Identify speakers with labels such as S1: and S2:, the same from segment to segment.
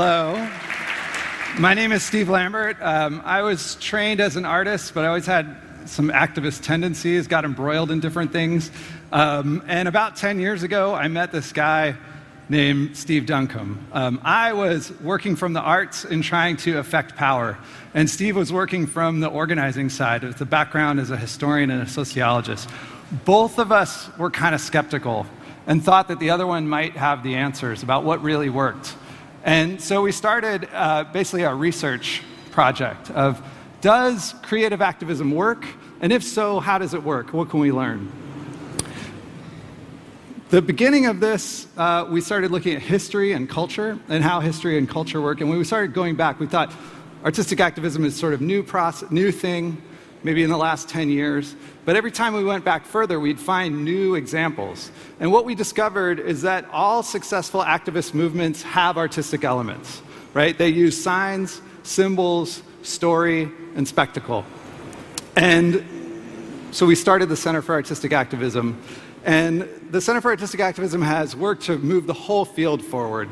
S1: Hello. My name is Steve Lambert. Um, I was trained as an artist, but I always had some activist tendencies, got embroiled in different things. Um, and about 10 years ago, I met this guy named Steve Duncombe. Um, I was working from the arts and trying to affect power, and Steve was working from the organizing side with the background as a historian and a sociologist. Both of us were kind of skeptical and thought that the other one might have the answers about what really worked. And so we started uh, basically a research project of does creative activism work? And if so, how does it work? What can we learn? The beginning of this, uh, we started looking at history and culture and how history and culture work. And when we started going back, we thought artistic activism is sort of new process, new thing, maybe in the last 10 years. But every time we went back further, we'd find new examples. And what we discovered is that all successful activist movements have artistic elements, right? They use signs, symbols, story, and spectacle. And so we started the Center for Artistic Activism. And the Center for Artistic Activism has worked to move the whole field forward,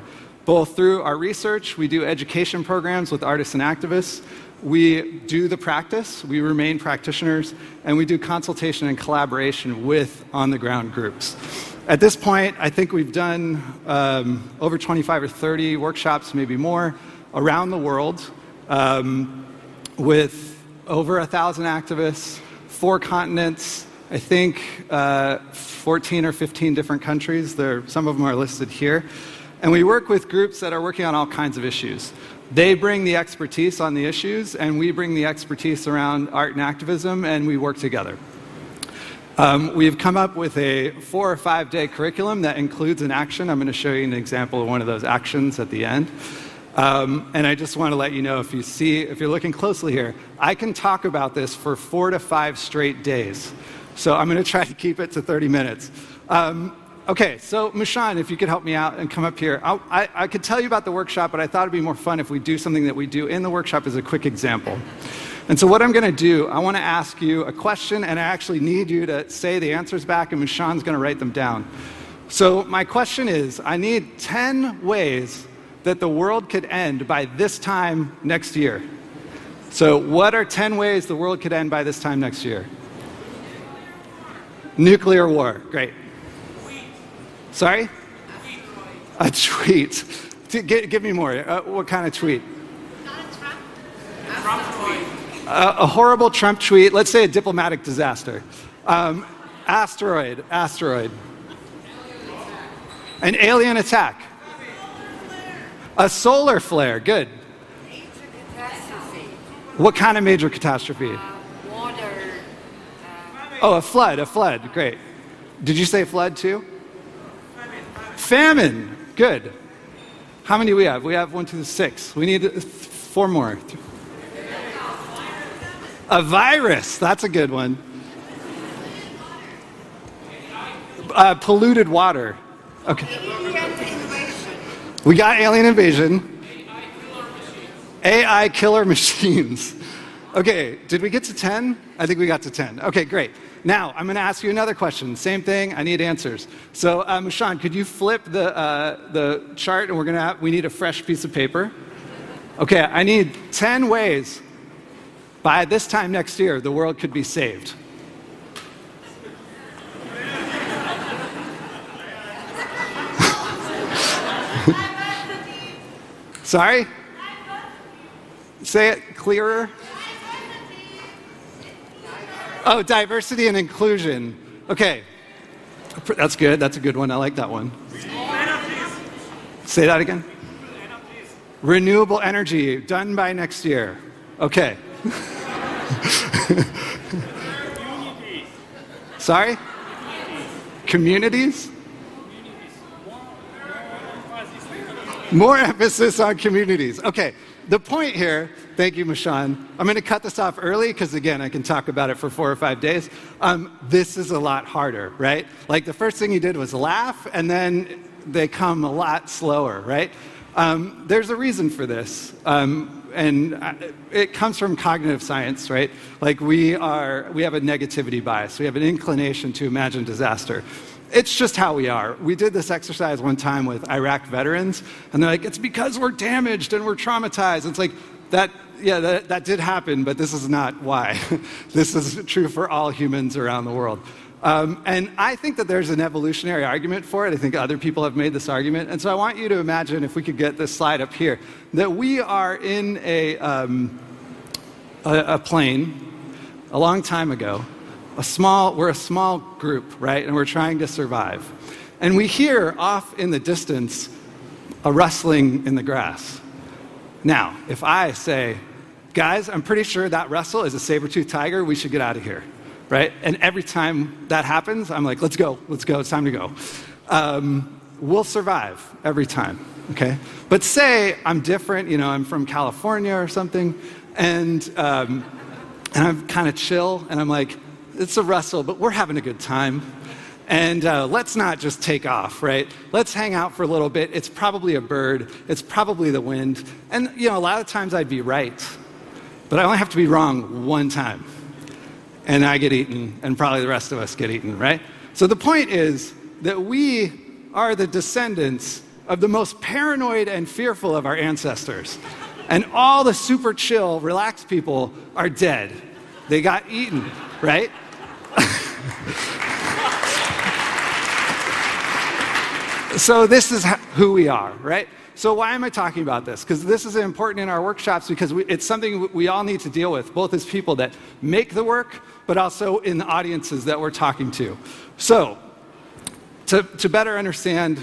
S1: both through our research, we do education programs with artists and activists, we do the practice, we remain practitioners, and we do consultation and collaboration with on the ground groups. At this point, I think we've done um, over 25 or 30 workshops, maybe more, around the world um, with over a thousand activists, four continents, I think uh, 14 or 15 different countries. There, some of them are listed here. And we work with groups that are working on all kinds of issues. They bring the expertise on the issues, and we bring the expertise around art and activism, and we work together. Um, we've come up with a four or five day curriculum that includes an action. I'm going to show you an example of one of those actions at the end. Um, and I just want to let you know if you see, if you're looking closely here, I can talk about this for four to five straight days. So I'm going to try to keep it to 30 minutes. Um, okay, so Mushan, if you could help me out and come up here. I, I, I could tell you about the workshop, but I thought it'd be more fun if we do something that we do in the workshop as a quick example. And so, what I'm going to do, I want to ask you a question, and I actually need you to say the answers back, and Mushan's going to write them down. So, my question is I need 10 ways that the world could end by this time next year. So, what are 10 ways the world could end by this time next year? Nuclear war. Great. Sorry? A tweet. Give me more. Uh, what kind of tweet? Uh, a horrible Trump tweet. Let's say a diplomatic disaster. Um, asteroid. Asteroid. An alien attack. A solar flare. Good. What kind of major catastrophe? Uh, water. Uh, oh, a flood. A flood. Great. Did you say flood too? Famine. Good. How many do we have? We have one, two, six. We need four more. A virus. That's a good one. Uh, polluted water. Okay. We got alien invasion. AI killer machines. Okay, did we get to 10? I think we got to 10. Okay, great. Now, I'm going to ask you another question. Same thing, I need answers. So, uh, Mushan, could you flip the, uh, the chart and we're going to have, we need a fresh piece of paper? Okay, I need 10 ways by this time next year the world could be saved. Sorry? Say it clearer. Oh, diversity and inclusion. Okay. That's good. That's a good one. I like that one. Say that again. Renewable energy done by next year. Okay. Sorry? Communities? More emphasis on communities. Okay, the point here, thank you, Mushan. I'm going to cut this off early because, again, I can talk about it for four or five days. Um, this is a lot harder, right? Like the first thing you did was laugh, and then they come a lot slower, right? Um, there's a reason for this. Um, and uh, it comes from cognitive science, right? Like we are, we have a negativity bias. We have an inclination to imagine disaster. it's just how we are. We did this exercise one time with Iraq veterans, and they're like, it's because we're damaged and we're traumatized. It's like, that, yeah, that, that did happen, but this is not why. this is true for all humans around the world. Um, and I think that there's an evolutionary argument for it. I think other people have made this argument. And so I want you to imagine, if we could get this slide up here, that we are in a, um, a, a plain a long time ago. A small, we're a small group, right? And we're trying to survive. And we hear off in the distance a rustling in the grass. Now, if I say, guys, I'm pretty sure that rustle is a saber toothed tiger, we should get out of here, right? And every time that happens, I'm like, let's go, let's go, it's time to go. Um, we'll survive every time, okay? But say I'm different, you know, I'm from California or something, and, um, and I'm kind of chill, and I'm like, it's a rustle, but we're having a good time. And uh, let's not just take off, right? Let's hang out for a little bit. It's probably a bird. It's probably the wind. And, you know, a lot of times I'd be right. But I only have to be wrong one time. And I get eaten, and probably the rest of us get eaten, right? So the point is that we are the descendants of the most paranoid and fearful of our ancestors. And all the super chill, relaxed people are dead. They got eaten, right? so this is who we are, right? So why am I talking about this? Because this is important in our workshops because we, it's something we all need to deal with, both as people that make the work, but also in the audiences that we're talking to. So to, to better understand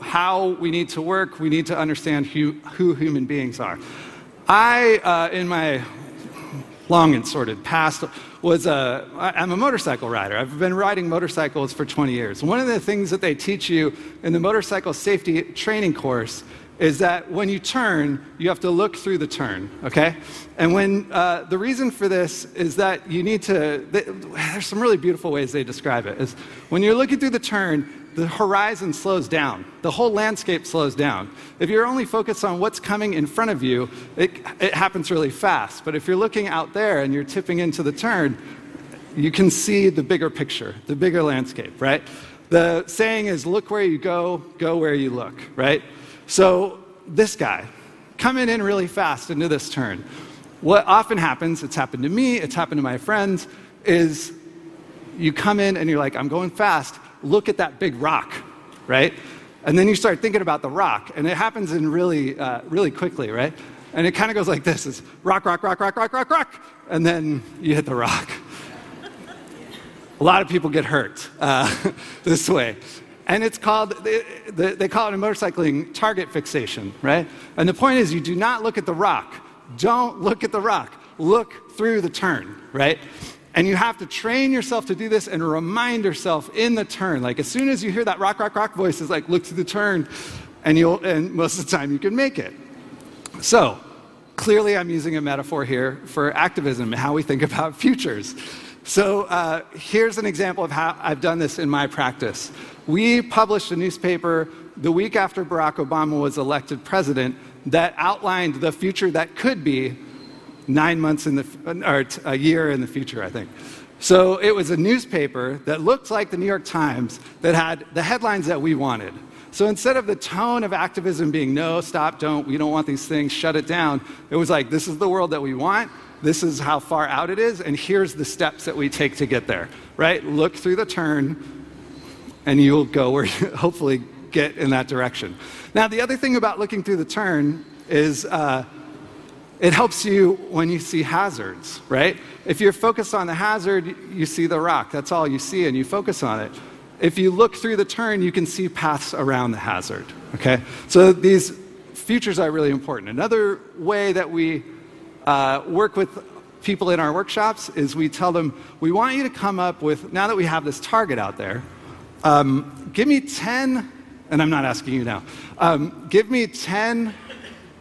S1: how we need to work, we need to understand who, who human beings are. I, uh, in my long and sordid past was a, I'm a motorcycle rider. I've been riding motorcycles for 20 years. One of the things that they teach you in the motorcycle safety training course is that when you turn, you have to look through the turn, okay? And when uh, the reason for this is that you need to, they, there's some really beautiful ways they describe it. Is when you're looking through the turn, the horizon slows down. The whole landscape slows down. If you're only focused on what's coming in front of you, it, it happens really fast. But if you're looking out there and you're tipping into the turn, you can see the bigger picture, the bigger landscape, right? The saying is look where you go, go where you look, right? So this guy coming in really fast into this turn. What often happens, it's happened to me, it's happened to my friends, is you come in and you're like, I'm going fast, look at that big rock, right? And then you start thinking about the rock, and it happens in really, uh, really quickly, right? And it kind of goes like this: it's rock, rock, rock, rock, rock, rock, rock, and then you hit the rock. A lot of people get hurt uh, this way. And it's called, they, they call it in motorcycling target fixation, right? And the point is, you do not look at the rock. Don't look at the rock. Look through the turn, right? And you have to train yourself to do this and remind yourself in the turn. Like as soon as you hear that rock, rock, rock voice, it's like, look to the turn, and you'll, and most of the time you can make it. So, clearly I'm using a metaphor here for activism and how we think about futures. So, uh, here's an example of how I've done this in my practice. We published a newspaper the week after Barack Obama was elected president that outlined the future that could be nine months in the, or a year in the future, I think. So it was a newspaper that looked like the New York Times that had the headlines that we wanted. So instead of the tone of activism being no, stop, don't, we don't want these things, shut it down, it was like, this is the world that we want, this is how far out it is, and here's the steps that we take to get there, right? Look through the turn, and you'll go where hopefully get in that direction. Now, the other thing about looking through the turn is uh, it helps you when you see hazards, right? If you're focused on the hazard, you see the rock. That's all you see, and you focus on it. If you look through the turn, you can see paths around the hazard, okay? So these futures are really important. Another way that we uh, work with people in our workshops is we tell them, we want you to come up with, now that we have this target out there, um, give me 10, and I'm not asking you now, um, give me 10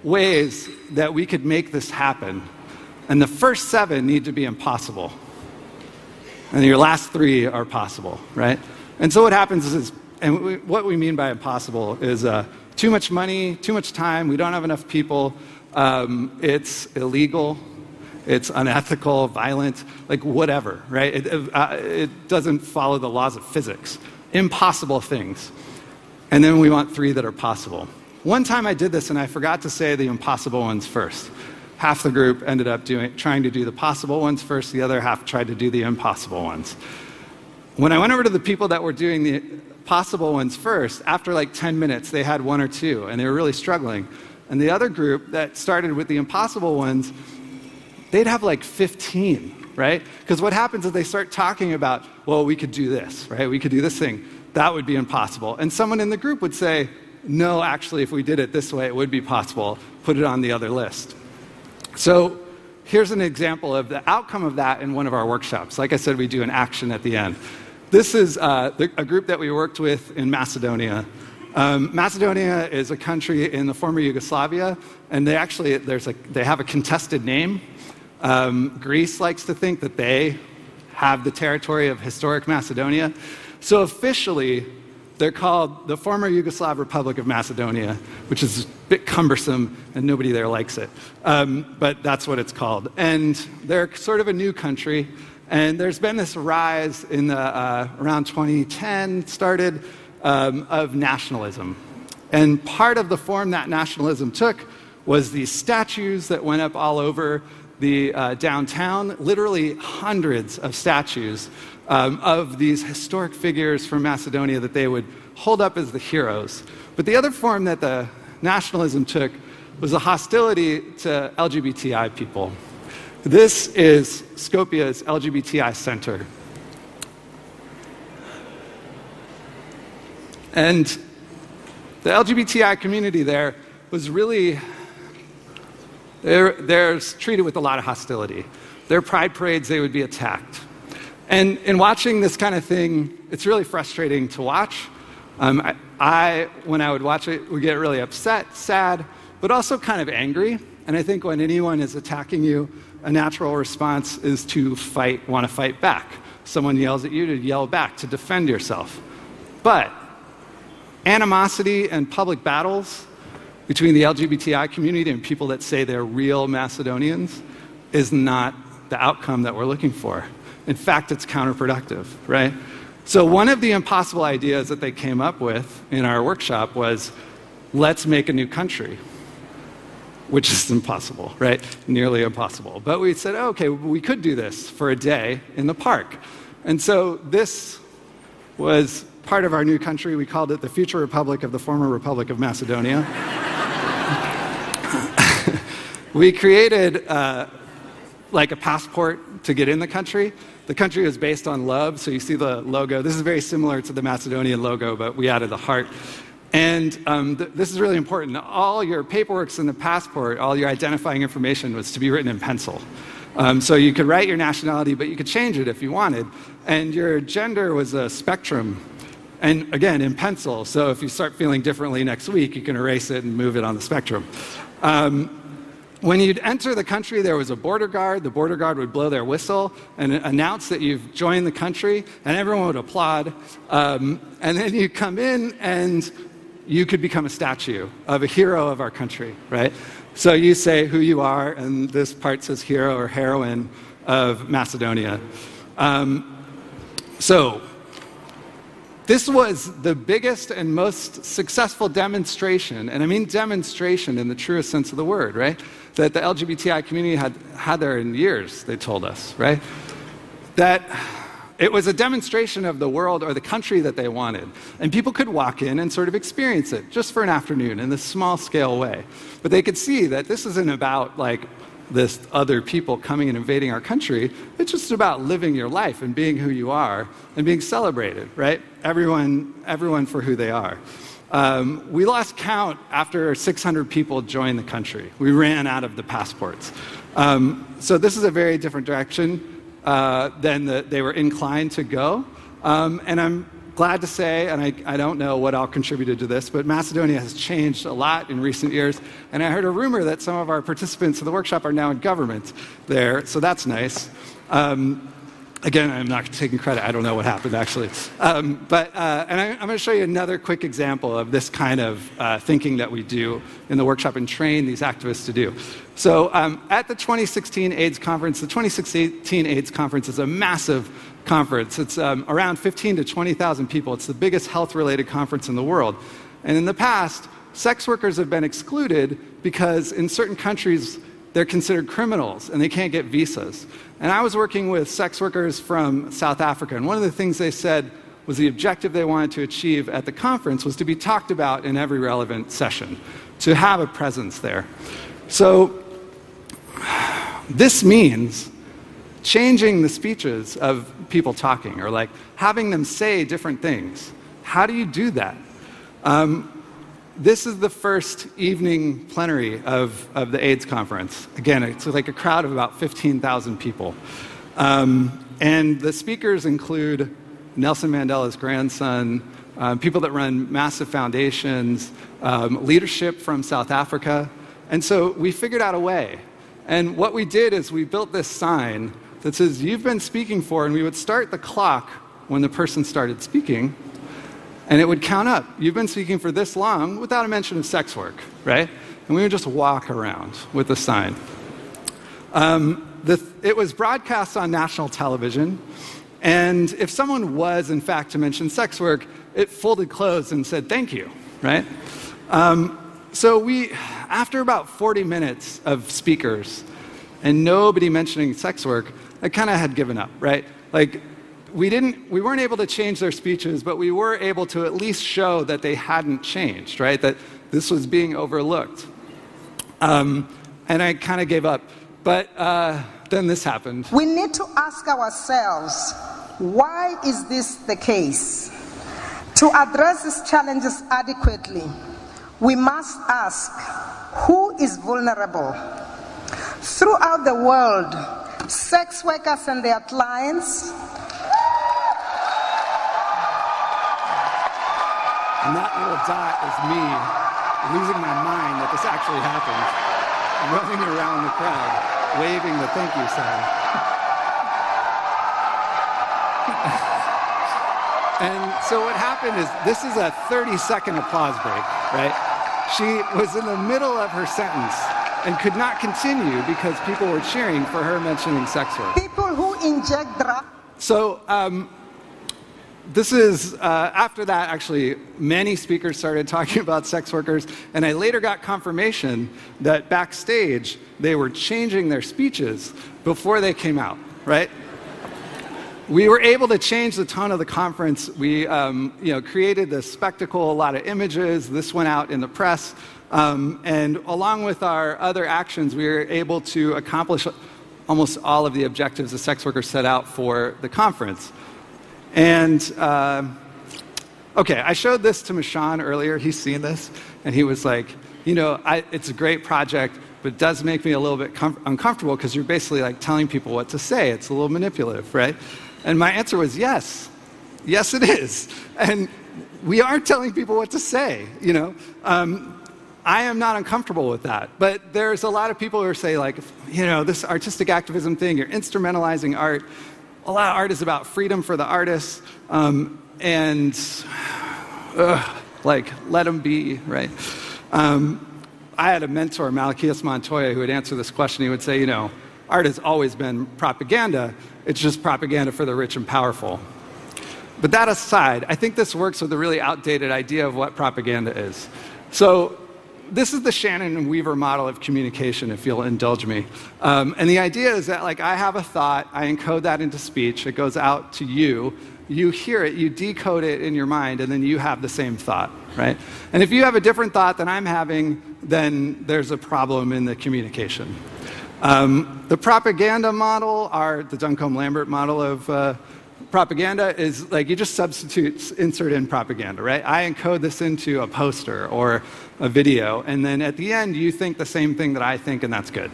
S1: ways that we could make this happen. And the first seven need to be impossible. And your last three are possible, right? And so what happens is, and we, what we mean by impossible is uh, too much money, too much time, we don't have enough people, um, it's illegal, it's unethical, violent, like whatever, right? It, uh, it doesn't follow the laws of physics. impossible things. And then we want three that are possible. One time I did this and I forgot to say the impossible ones first. Half the group ended up doing, trying to do the possible ones first, the other half tried to do the impossible ones. When I went over to the people that were doing the possible ones first, after like 10 minutes, they had one or two and they were really struggling. And the other group that started with the impossible ones, they'd have like 15, right? Because what happens is they start talking about, well, we could do this, right? We could do this thing. That would be impossible. And someone in the group would say, no, actually, if we did it this way, it would be possible. Put it on the other list. So here's an example of the outcome of that in one of our workshops. Like I said, we do an action at the end. This is uh, the, a group that we worked with in Macedonia. Um, Macedonia is a country in the former Yugoslavia, and they actually there's a, they have a contested name. Um, Greece likes to think that they have the territory of historic Macedonia. So officially, they're called the former Yugoslav Republic of Macedonia, which is a bit cumbersome and nobody there likes it. Um, but that's what it's called. And they're sort of a new country. And there's been this rise in the, uh, around 2010 started um, of nationalism. And part of the form that nationalism took was these statues that went up all over the uh, downtown, literally hundreds of statues um, of these historic figures from Macedonia that they would hold up as the heroes. But the other form that the nationalism took was a hostility to LGBTI people. This is Skopje's LGBTI center. And the LGBTI community there was really, they're, they're treated with a lot of hostility. Their pride parades, they would be attacked. And in watching this kind of thing, it's really frustrating to watch. Um, I, I, when I would watch it, would get really upset, sad, but also kind of angry. And I think when anyone is attacking you, a natural response is to fight, want to fight back. Someone yells at you to yell back, to defend yourself. But animosity and public battles between the LGBTI community and people that say they're real Macedonians is not the outcome that we're looking for. In fact, it's counterproductive, right? So, one of the impossible ideas that they came up with in our workshop was let's make a new country, which is impossible, right? Nearly impossible. But we said, oh, okay, we could do this for a day in the park. And so, this was part of our new country. We called it the Future Republic of the Former Republic of Macedonia. We created uh, like a passport to get in the country. The country was based on love, so you see the logo. This is very similar to the Macedonian logo, but we added the heart. And um, th- this is really important. All your paperwork in the passport, all your identifying information was to be written in pencil. Um, so you could write your nationality, but you could change it if you wanted. And your gender was a spectrum. And again, in pencil. So if you start feeling differently next week, you can erase it and move it on the spectrum. Um, when you'd enter the country, there was a border guard. The border guard would blow their whistle and announce that you've joined the country, and everyone would applaud. Um, and then you come in, and you could become a statue of a hero of our country, right? So you say who you are, and this part says hero or heroine of Macedonia. Um, so, this was the biggest and most successful demonstration, and I mean demonstration in the truest sense of the word, right? that the LGBTI community had had there in years, they told us, right? That it was a demonstration of the world or the country that they wanted. And people could walk in and sort of experience it just for an afternoon in this small scale way. But they could see that this isn't about like this other people coming and invading our country. It's just about living your life and being who you are and being celebrated, right? Everyone, everyone for who they are. Um, we lost count after 600 people joined the country. We ran out of the passports. Um, so this is a very different direction uh, than the, they were inclined to go. Um, and I'm glad to say, and I, I, don't know what all contributed to this, but Macedonia has changed a lot in recent years. And I heard a rumor that some of our participants in the workshop are now in government there, so that's nice. Um, Again, I'm not taking credit. I don't know what happened actually. Um, but, uh, and I, am going to show you another quick example of this kind of uh, thinking that we do in the workshop and train these activists to do. So, um, at the 2016 AIDS conference, the 2016 AIDS conference is a massive conference. It's um, around 15 to 20,000 people. It's the biggest health related conference in the world. And in the past, sex workers have been excluded because in certain countries, they're considered criminals and they can't get visas. And I was working with sex workers from South Africa, and one of the things they said was the objective they wanted to achieve at the conference was to be talked about in every relevant session, to have a presence there. So, this means changing the speeches of people talking or like having them say different things. How do you do that? Um, this is the first evening plenary of, of the AIDS conference. Again, it's like a crowd of about 15,000 people. Um, and the speakers include Nelson Mandela's grandson, um, people that run massive foundations, um, leadership from South Africa. And so we figured out a way. And what we did is we built this sign that says, You've been speaking for, and we would start the clock when the person started speaking and it would count up. You've been speaking for this long without a mention of sex work, right? And we would just walk around with the sign. Um, the, it was broadcast on national television, and if someone was, in fact, to mention sex work, it folded closed and said, thank you, right? Um, so we, after about 40 minutes of speakers and nobody mentioning sex work, I kind of had given up, right? Like, we, didn't, we weren't able to change their speeches, but we were able to at least show that they hadn't changed, right? That this was being overlooked. Um, and I kind of gave up. But uh, then this happened.
S2: We need to ask ourselves why is this the case? To address these challenges adequately, we must ask who is vulnerable? Throughout the world, sex workers and their clients
S1: And that little dot is me losing my mind that this actually happened, running around the crowd, waving the thank you sign. and so what happened is this is a 30 second applause break, right? She was in the middle of her sentence and could not continue because people were cheering for her mentioning sex work.
S2: People who inject drugs.
S1: So, um, this is uh, after that actually many speakers started talking about sex workers and i later got confirmation that backstage they were changing their speeches before they came out right? We were able to change the tone of the conference. We um, you know, created this spectacle a lot of images. This went out in the press. Um, and along with our other actions we were able to accomplish almost all of the objectives the sex workers set out for the conference and uh, okay, I showed this to Mashawn earlier. He's seen this, and he was like, you know, I, it's a great project, but it does make me a little bit com- uncomfortable because you're basically like telling people what to say. It's a little manipulative, right? And my answer was yes. Yes, it is. And we are telling people what to say, you know. Um, I am not uncomfortable with that. But there's a lot of people who say, like, you know, this artistic activism thing, you're instrumentalizing art a lot of art is about freedom for the artists um, and like let them be right? Um, i had a mentor Malaquias Montoya who would answer this question. He would say you know art has always been propaganda. It's just propaganda for the rich and powerful. But that aside i think this works with a really outdated idea of what propaganda is. So this is the Shannon and Weaver model of communication, if you'll indulge me. Um, and the idea is that, like, I have a thought, I encode that into speech, it goes out to you, you hear it, you decode it in your mind, and then you have the same thought, right? And if you have a different thought than I'm having, then there's a problem in the communication. Um, the propaganda model, our, the Duncombe Lambert model of uh, propaganda is like you just substitute, insert in propaganda, right? I encode this into a poster or a video, and then at the end, you think the same thing that I think, and that's good.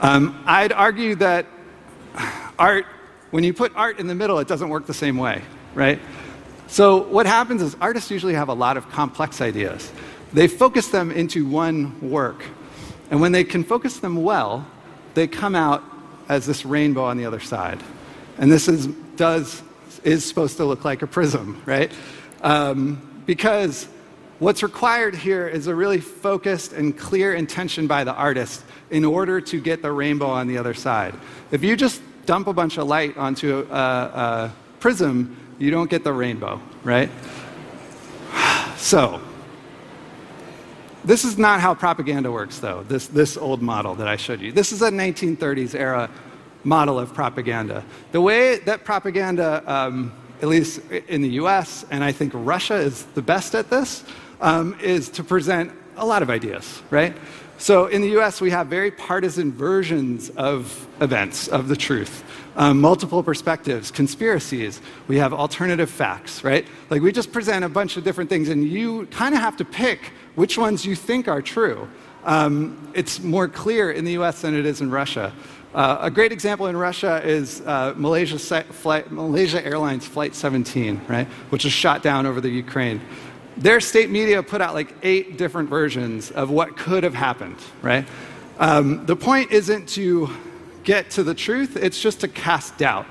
S1: Um, I'd argue that art, when you put art in the middle, it doesn't work the same way, right? So, what happens is artists usually have a lot of complex ideas. They focus them into one work. And when they can focus them well, they come out as this rainbow on the other side. And this is does is supposed to look like a prism, right? Um, because what's required here is a really focused and clear intention by the artist in order to get the rainbow on the other side. If you just dump a bunch of light onto a, a prism, you don't get the rainbow, right? So, this is not how propaganda works, though, this, this old model that I showed you. This is a 1930s era model of propaganda. The way that propaganda, um, at least in the US, and I think Russia is the best at this, um, is to present a lot of ideas, right? So in the US, we have very partisan versions of events, of the truth. Um, multiple perspectives, conspiracies. We have alternative facts, right? Like we just present a bunch of different things, and you kind of have to pick which ones you think are true. Um, it's more clear in the US than it is in Russia. Uh, a great example in Russia is uh, Malaysia, flight, Malaysia Airlines Flight 17, right, which was shot down over the Ukraine. Their state media put out like eight different versions of what could have happened, right? Um, the point isn't to get to the truth, it's just to cast doubt.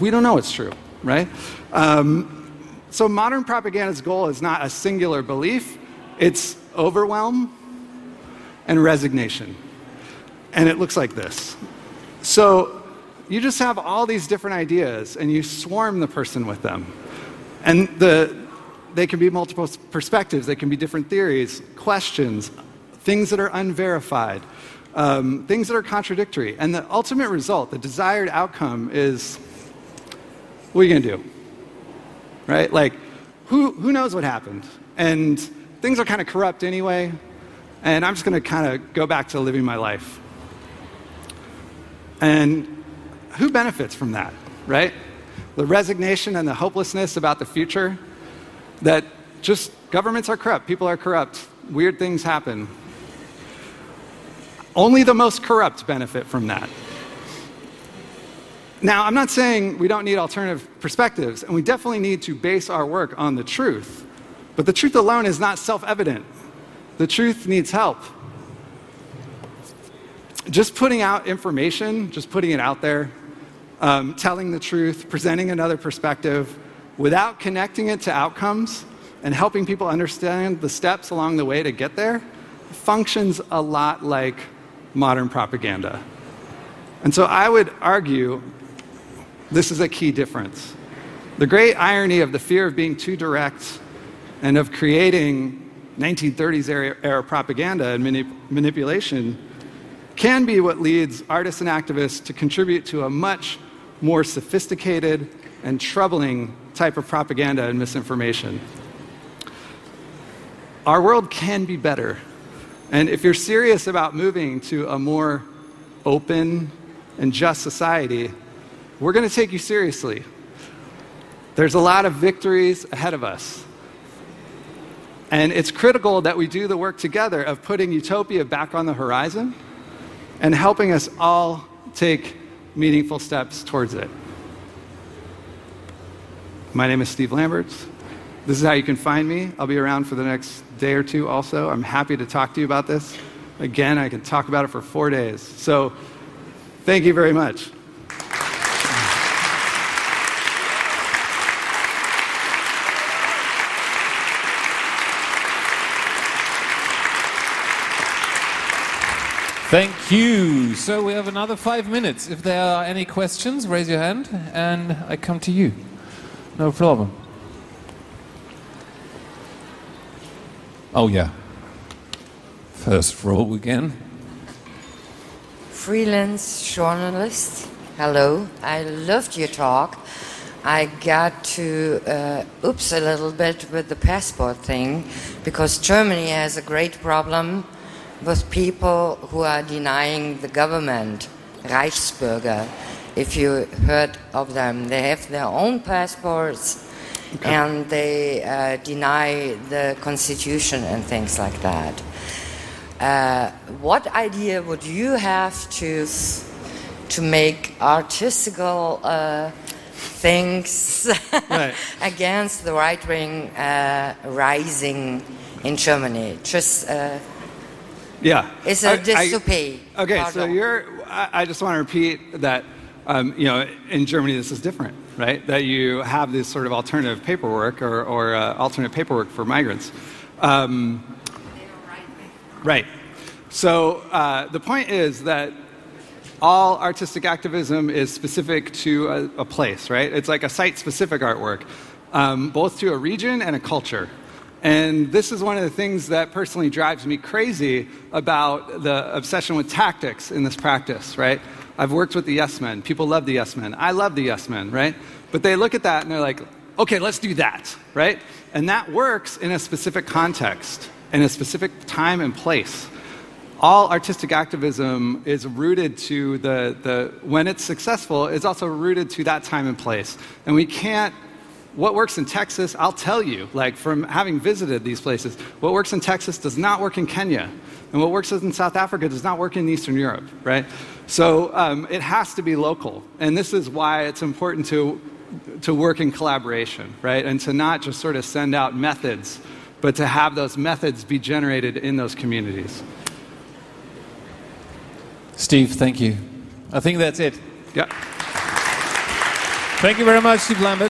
S1: We don't know it's true, right? Um, so modern propaganda's goal is not a singular belief, it's overwhelm and resignation. And it looks like this. So you just have all these different ideas and you swarm the person with them. And the, they can be multiple perspectives, they can be different theories, questions, things that are unverified, um, things that are contradictory. And the ultimate result, the desired outcome, is what are you going to do? Right? Like, who, who knows what happened? And things are kind of corrupt anyway, and I'm just going to kind of go back to living my life. And who benefits from that, right? The resignation and the hopelessness about the future that just governments are corrupt, people are corrupt, weird things happen. Only the most corrupt benefit from that. Now, I'm not saying we don't need alternative perspectives, and we definitely need to base our work on the truth. But the truth alone is not self evident. The truth needs help just putting out information, just putting it out there, um, telling the truth, presenting another perspective, without connecting it to outcomes and helping people understand the steps along the way to get there, functions a lot like modern propaganda. And so I would argue this is a key difference. The great irony of the fear of being too direct and of creating 1930s era, propaganda and manip- manipulation can be what leads artists and activists to contribute to a much more sophisticated and troubling type of propaganda and misinformation. Our world can be better. And if you're serious about moving to a more open and just society, we're going to take you seriously. There's a lot of victories ahead of us. And it's critical that we do the work together of putting utopia back on the horizon and helping us all take meaningful steps towards it. My name is Steve Lamberts. This is how you can find me. I'll be around for the next day or two also. I'm happy to talk to you about this. Again, I can talk about it for four days. So, thank you very much.
S3: Thank you. So we have another five minutes. If there are any questions, raise your hand and I come to you. No problem. Oh, yeah. First row again.
S4: Freelance journalist. Hello. I loved your talk. I got to uh, oops a little bit with the passport thing because Germany has a great problem with people who are denying the government, Reichsbürger. If you heard of them, they have their own passports okay. and they uh, deny the constitution and things like that. Uh, what idea would you have to to make artistical uh, things right. against the right wing uh, rising in Germany? Just uh,
S1: yeah.
S4: It's a dystopia.
S1: Okay, Pardon. so you're, I, I, just want to repeat that, um, you know, in Germany this is different. right? That you have this sort of alternative paperwork or, or uh, alternate paperwork for migrants. Um, right. So uh, the point is that all artistic activism is specific to a, a place, right? It's like a site specific artwork, um, both to a region and a culture. And this is one of the things that personally drives me crazy about the obsession with tactics in this practice, right? I've worked with the yes men. People love the yes men. I love the yes men, right? But they look at that and they're like, okay, let's do that, right? And that works in a specific context, in a specific time and place. All artistic activism is rooted to the, the when it's successful, is also rooted to that time and place. And we can't what works in Texas, I'll tell you, like from having visited these places, what works in Texas does not work in Kenya. And what works in South Africa does not work in Eastern Europe, right? So um, it has to be local. And this is why it's important to, to work in collaboration, right? And to not just sort of send out methods, but to have those methods be generated in those communities.
S3: Steve, thank you. I think that's it.
S1: Yeah.
S3: Thank you very much, Steve Lambert.